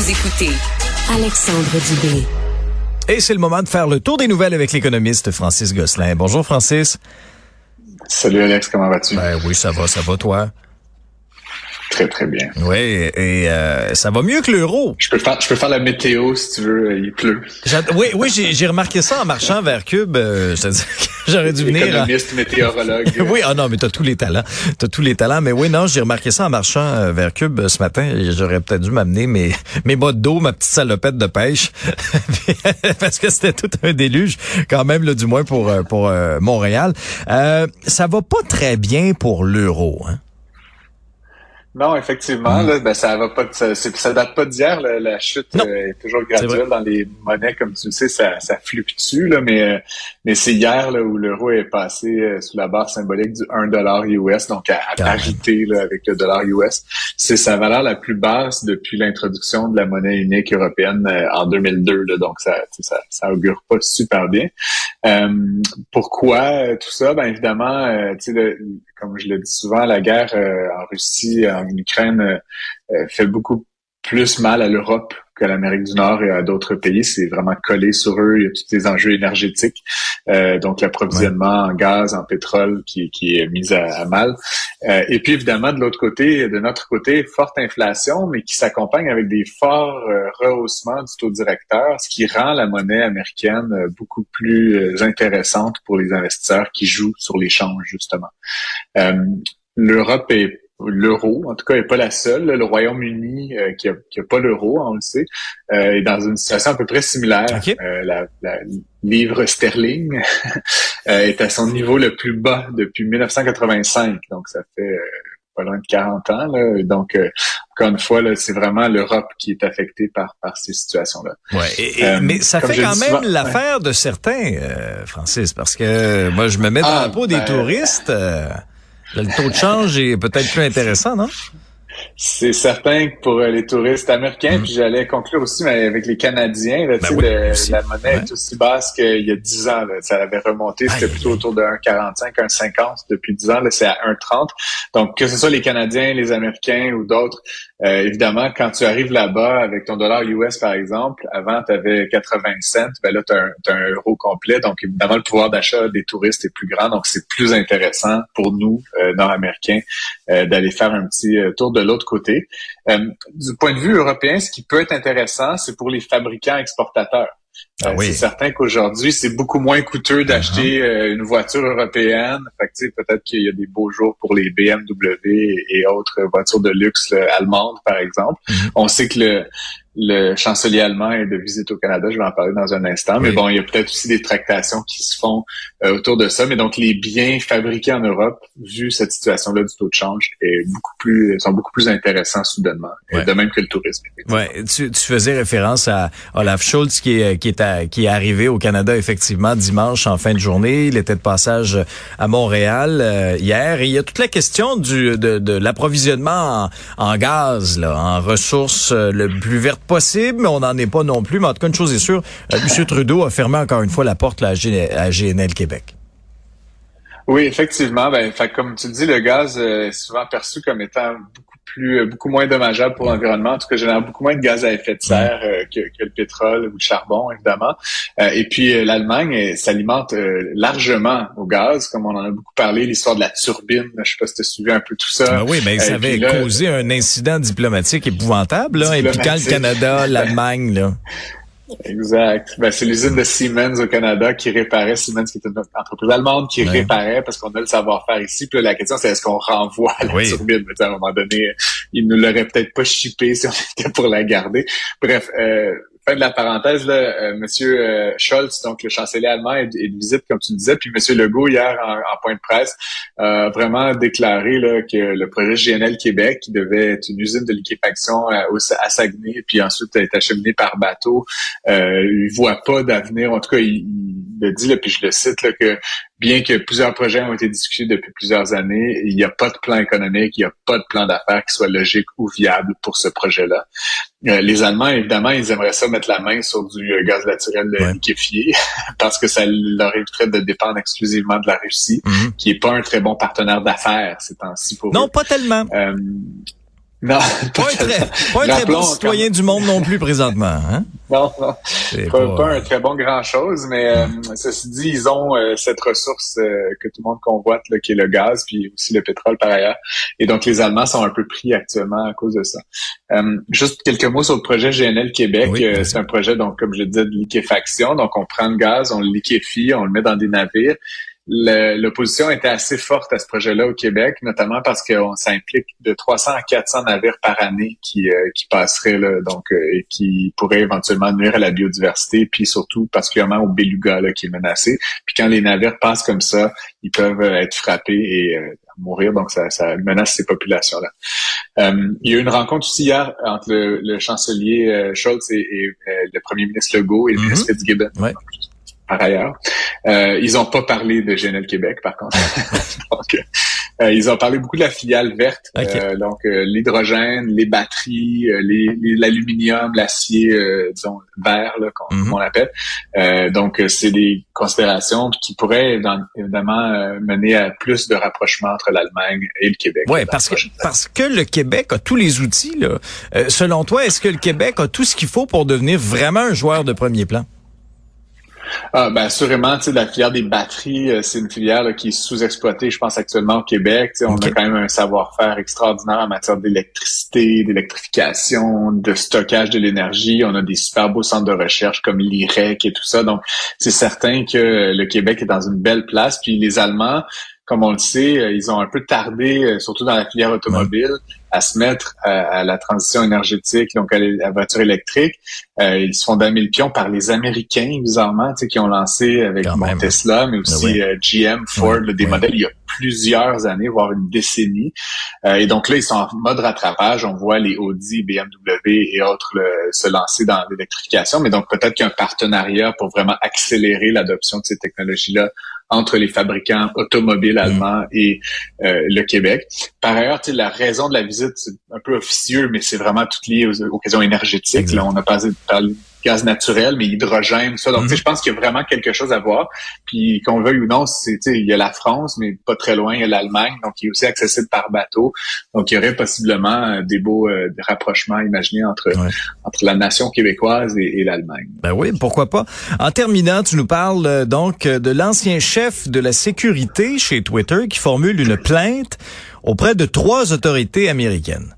Vous écoutez Alexandre Dubé. Et c'est le moment de faire le tour des nouvelles avec l'économiste Francis Gosselin. Bonjour Francis. Salut Alex, comment vas-tu? Ben oui, ça va, ça va toi? Très, très bien. Oui, et euh, ça va mieux que l'euro. Je peux faire, je peux faire la météo si tu veux. Il pleut. Oui, oui, j'ai remarqué ça en marchant vers Cube. Euh, j'aurais dû venir. Économiste, météorologue. oui, ah non, mais t'as tous les talents. T'as tous les talents. Mais oui, non, j'ai remarqué ça en marchant euh, vers Cube euh, ce matin. J'aurais peut-être dû m'amener mes mes bottes d'eau, ma petite salopette de pêche, parce que c'était tout un déluge quand même, là, du moins pour pour Montréal. Euh, ça va pas très bien pour l'euro. Hein? Non, effectivement, là, ben, ça va pas, ça, ça date pas d'hier. La, chute euh, est toujours graduelle dans les monnaies, comme tu le sais, ça, ça fluctue là, mais euh, mais c'est hier là, où l'euro est passé euh, sous la barre symbolique du 1 dollar US, donc à, parité là, avec le dollar US. C'est sa valeur la plus basse depuis l'introduction de la monnaie unique européenne en 2002. Là, donc ça, ça, ça augure pas super bien. pourquoi tout ça? Ben évidemment, tu sais comme je le dis souvent, la guerre euh, en Russie, en Ukraine, euh, euh, fait beaucoup plus mal à l'Europe qu'à l'Amérique du Nord et à d'autres pays. C'est vraiment collé sur eux. Il y a tous les enjeux énergétiques, euh, donc l'approvisionnement en gaz, en pétrole qui, qui est mis à, mal. Euh, et puis évidemment, de l'autre côté, de notre côté, forte inflation, mais qui s'accompagne avec des forts euh, rehaussements du taux directeur, ce qui rend la monnaie américaine beaucoup plus intéressante pour les investisseurs qui jouent sur l'échange, justement. L'Europe est l'euro, en tout cas, n'est pas la seule. Le Royaume-Uni, euh, qui, a, pas l'euro, on le sait, euh, est dans une situation à peu près similaire. Euh, la, livre sterling est à son niveau le plus bas depuis 1985. Donc, ça fait pas loin de 40 ans. Donc, encore une fois, c'est vraiment l'Europe qui est affectée par, par ces situations-là. Ouais, mais ça fait quand même l'affaire de certains, Francis, parce que moi, je me mets dans ah, la peau des ben, touristes. Le taux de change est peut-être plus intéressant, non? C'est certain que pour euh, les touristes américains, mm. puis j'allais conclure aussi mais avec les Canadiens, là, ben la monnaie est aussi basse qu'il y a 10 ans. Là, ça avait remonté, c'était plutôt autour de 1,45, 1,50 depuis 10 ans. Là, c'est à 1,30. Donc, que ce soit les Canadiens, les Américains ou d'autres, euh, évidemment, quand tu arrives là-bas avec ton dollar US, par exemple, avant, tu avais 80 cents, ben là, tu as, un euro complet. Donc, évidemment, le pouvoir d'achat des touristes est plus grand. Donc, c'est plus intéressant pour nous, euh, Nord-Américains, euh, d'aller faire un petit tour de l'autre côté. du point de vue européen, ce qui peut être intéressant, c'est pour les fabricants exportateurs. Ah c'est certain qu'aujourd'hui, c'est beaucoup moins coûteux d'acheter uh-huh. une voiture européenne. Fait peut-être qu'il y a des beaux jours pour les BMW et autres voitures de luxe allemandes, par exemple. Mm-hmm. On sait que le, le chancelier allemand est de visite au Canada. Je vais en parler dans un instant. Mais bon, il y a peut-être aussi des tractations qui se font euh, autour de ça. Mais donc, les biens fabriqués en Europe, vu cette situation-là du taux de change, est beaucoup plus, sont beaucoup plus intéressants soudainement. De même que le tourisme. Ouais. Tu, tu, faisais référence à Olaf Scholz qui est, qui est, qui est arrivé au Canada effectivement dimanche en fin de journée. Il était de passage à Montréal euh, hier. Et il y a toute la question du, de, de l'approvisionnement en, en, gaz, là, en ressources euh, le plus vert possible, mais on n'en est pas non plus. Mais en tout cas, une chose est sûre, euh, M. Trudeau a fermé encore une fois la porte à, GNL Québec. Oui, effectivement. Ben, comme tu le dis, le gaz euh, est souvent perçu comme étant beaucoup plus, euh, beaucoup moins dommageable pour l'environnement. En tout cas, génère beaucoup moins de gaz à effet de serre euh, que, que, le pétrole ou le charbon, évidemment. Euh, et puis, l'Allemagne s'alimente largement au gaz, comme on en a beaucoup parlé, l'histoire de la turbine. Je sais pas si tu as suivi un peu tout ça. Ben oui, mais ça avait causé un incident diplomatique épouvantable, là, impliquant le Canada, l'Allemagne, là. Exact. Ben, c'est l'usine de Siemens au Canada qui réparait, Siemens qui est une entreprise allemande qui réparait parce qu'on a le savoir-faire ici. Puis là, la question, c'est est-ce qu'on renvoie la turbine? à un moment donné, ils ne l'auraient peut-être pas chippé si on était pour la garder. Bref, euh, de la parenthèse, là, euh, Monsieur euh, Scholz, donc le chancelier allemand, est, de visite, comme tu le disais, puis Monsieur Legault, hier, en, point de presse, a vraiment déclaré là, que le projet GNL Québec, qui devait être une usine de liquéfaction à, à Saguenay, puis ensuite être acheminé par bateau, euh, il voit pas d'avenir. En tout cas, il, le dit, là, puis je le cite, là, que bien que plusieurs projets ont été discutés depuis plusieurs années, il n'y a pas de plan économique, il n'y a pas de plan d'affaires qui soit logique ou viable pour ce projet-là. Euh, les Allemands, évidemment, ils aimeraient ça mettre la main sur du euh, gaz naturel liquéfié parce que ça leur éviterait de dépendre exclusivement de la Russie, mhm. qui est pas un très bon partenaire d'affaires ces temps-ci pour Non, pas tellement. Euh, Non, pas, un très, pas un très bon citoyen du monde non plus présentement. Hein? Non, non. Pas, pas, un très bon grand-chose, mais euh, ceci dit, ils ont euh, cette ressource euh, que tout le monde convoite, là, qui est le gaz, puis aussi le pétrole par ailleurs. Et donc, les Allemands sont un peu pris actuellement à cause de ça. juste quelques mots sur le projet GNL Québec. c'est un projet, donc comme je disais, de liquéfaction. Donc, on prend le gaz, on le liquéfie, on le met dans des navires l'opposition était assez forte à ce projet-là au Québec, notamment parce qu'on s'implique de 300 à 400 navires par année qui, euh, qui passeraient là, donc euh, et qui pourraient éventuellement nuire à la biodiversité, puis surtout particulièrement au beluga là, qui est menacé. Puis quand les navires passent comme ça, ils peuvent euh, être frappés et mourir, donc ça, ça, menace ces populations-là. il y a eu une rencontre aussi hier entre le, chancelier Scholz et, le premier ministre Legault et le mm-hmm. ministre Fitzgibbon par ailleurs. Euh, ils n'ont pas parlé de GNL Québec, par contre. donc, euh, ils ont parlé beaucoup de la filiale verte, euh, donc euh, l'hydrogène, les batteries, l'aluminium, l'acier, disons vert, qu'on mm appelle. donc, c'est des considérations qui pourraient évidemment mener à plus de rapprochement entre l'Allemagne et le Québec. Oui, parce que parce que le Québec a tous les outils. Là. selon toi, est-ce que le Québec a tout ce qu'il faut pour devenir vraiment un joueur de premier plan? Ah, ben assurément, tu sais, la filière des batteries, euh, c'est une filière qui est sous-exploitée, je pense, actuellement au Québec. on a quand même un savoir-faire extraordinaire en matière d'électricité, d'électrification, de stockage de l'énergie. On a des super beaux centres de recherche comme l'IREC et tout ça. Donc, c'est certain que le Québec est dans une belle place. Puis les Allemands, comme on le sait, euh, ils ont un peu tardé, euh, surtout dans la filière automobile, à se mettre à, la transition énergétique, donc à la voiture électrique. Euh, ils se font damer le pion par les Américains, bizarrement, qui ont lancé avec Tesla, mais ben aussi GM, Ford, des modèles il y a plusieurs années, voire une décennie. et donc là, ils sont en mode rattrapage. On voit les Audi, BMW et autres se lancer dans l'électrification, mais donc peut-être qu'un partenariat pour vraiment accélérer l'adoption de ces technologies-là entre les fabricants automobiles mm. allemands et euh, le Québec. Par ailleurs, la raison de la visite, c'est un peu officieux, mais c'est vraiment tout lié aux, aux questions énergétiques. Là, on a parlé, parlé gaz naturel, mais hydrogène, ça. Donc, mm-hmm. je pense qu'il y a vraiment quelque chose à voir. Puis, qu'on veuille ou non, c'est, il y a la France, mais pas très loin, il y a l'Allemagne, donc il est aussi accessible par bateau. Donc, il y aurait possiblement euh, des beaux euh, rapprochements imaginés entre, entre la nation québécoise et, l'Allemagne. Ben oui, pourquoi pas. En terminant, tu nous parles euh, donc de l'ancien chef de la sécurité chez Twitter qui formule une plainte auprès de trois autorités américaines.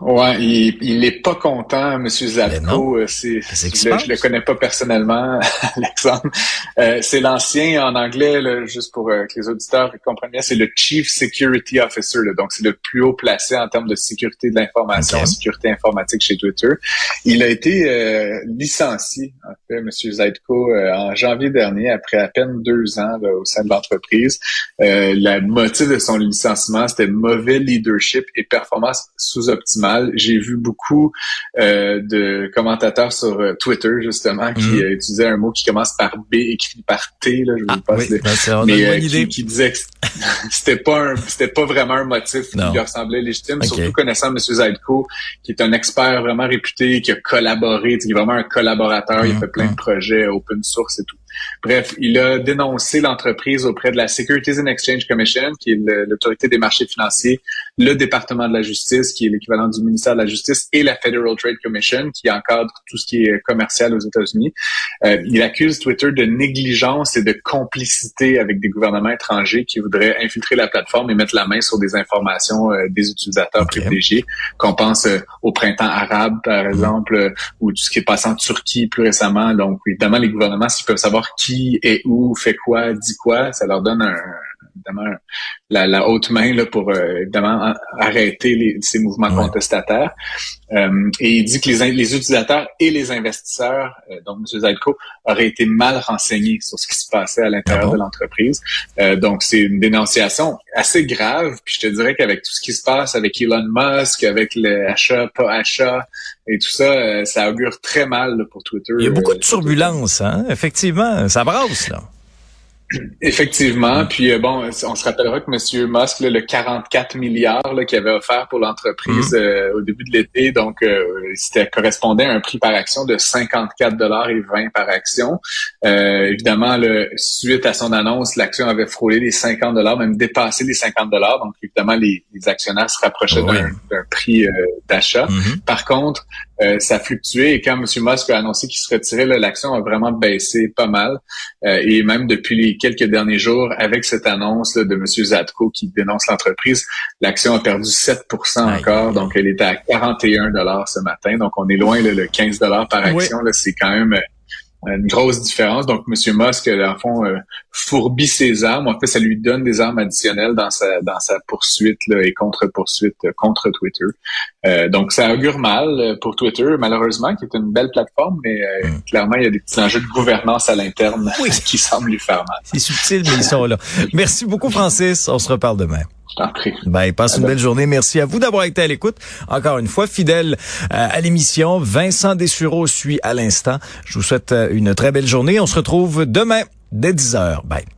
Ouais, il, il est pas content, M. Zadko. Euh, c'est, je, le, le connais pas personnellement, Alexandre. Euh, c'est l'ancien en anglais, là, juste pour euh, que les auditeurs comprennent bien, c'est le Chief Security Officer. Là, donc, c'est le plus haut placé en termes de sécurité de l'information, sécurité informatique chez Twitter. Il a été euh, licencié, en fait, M. Zadko, en janvier dernier, après à peine deux ans au sein de l'entreprise. le motif de son licenciement, c'était mauvais leadership et performance sous-optimale j'ai vu beaucoup euh, de commentateurs sur euh, Twitter justement qui mhm. euh, utilisaient un mot qui commence par B et qui finit par T. Là, je ah, pas oui, ben, mais qui, qui, disait que c'était pas c'était pas vraiment un motif qui lui ressemblait légitime. Surtout connaissant M. Zaidko, qui est un expert vraiment réputé, qui a collaboré, qui est vraiment un collaborateur. Il a mhm, fait plein de mhm. projets open source et tout. Bref, il a dénoncé l'entreprise auprès de la Securities and Exchange Commission, qui est l'autorité des marchés financiers, le département de la justice, qui est l'équivalent du ministère de la Justice, et la Federal Trade Commission, qui encadre tout ce qui est commercial aux États-Unis. Euh, il accuse Twitter de négligence et de complicité avec des gouvernements étrangers qui voudraient infiltrer la plateforme et mettre la main sur des informations euh, des utilisateurs privilégiés. Qu'on pense euh, au printemps arabe, par mm-hmm. exemple, ou tout ce qui est passé en Turquie plus récemment. Donc, évidemment, les gouvernements, s'ils peuvent savoir qui est où, fait quoi, dit quoi, ça leur donne un, évidemment la, haute main là, pour euh, évidemment arrêter ces mouvements contestataires. Euh, et il dit que les, les utilisateurs et les investisseurs, euh, donc M. Zalco, auraient été mal renseignés sur ce qui se passait à l'intérieur ah de l'entreprise. donc c'est une dénonciation assez grave. Puis je te dirais qu'avec tout ce qui se passe avec Elon Musk, avec le achat, pas achat et tout ça, ça augure très mal pour Twitter. Il y a beaucoup de turbulences, hein? effectivement. Ça brasse là. Effectivement. Puis euh, bon, on se rappellera que M. Musk, le 44 milliards qu'il avait offert pour l'entreprise mm. euh, au début de l'été, donc euh, c'était correspondait à un prix par action de 54 dollars et 20 par action. évidemment, le, suite à son annonce, l'action avait frôlé les 50 dollars, même dépassé les 50 dollars. Donc évidemment, les, actionnaires se rapprochaient d'un prix d'achat. Mm-hmm. Par contre, ça a fluctué et quand M. Musk a annoncé qu'il se retirait, l'action a vraiment baissé pas mal. et même depuis les quelques derniers jours, avec cette annonce de M. Zadko qui dénonce l'entreprise, l'action a perdu 7% encore. Donc, elle était à 41 dollars ce matin. Donc, on est loin le 15 dollars par action. C'est quand même une grosse différence. Donc, M. Musk, en fond, euh, fourbit ses armes. En fait, ça lui donne des armes additionnelles dans sa dans sa poursuite là, et contre-poursuite euh, contre Twitter. Euh, donc, ça augure mal pour Twitter, malheureusement, qui est une belle plateforme, mais mm. clairement, il y a des petits enjeux de gouvernance à l'interne qui semblent lui faire mal. C'est subtil, mais ils sont là. Merci beaucoup, Francis. On se reparle demain. Ben, passe une belle journée. Merci à vous d'avoir été à l'écoute. Encore une fois, fidèle euh, à l'émission. Vincent Dessureau suit à l'instant. Je vous souhaite euh, une très belle journée. On se retrouve demain dès 10h. Bye.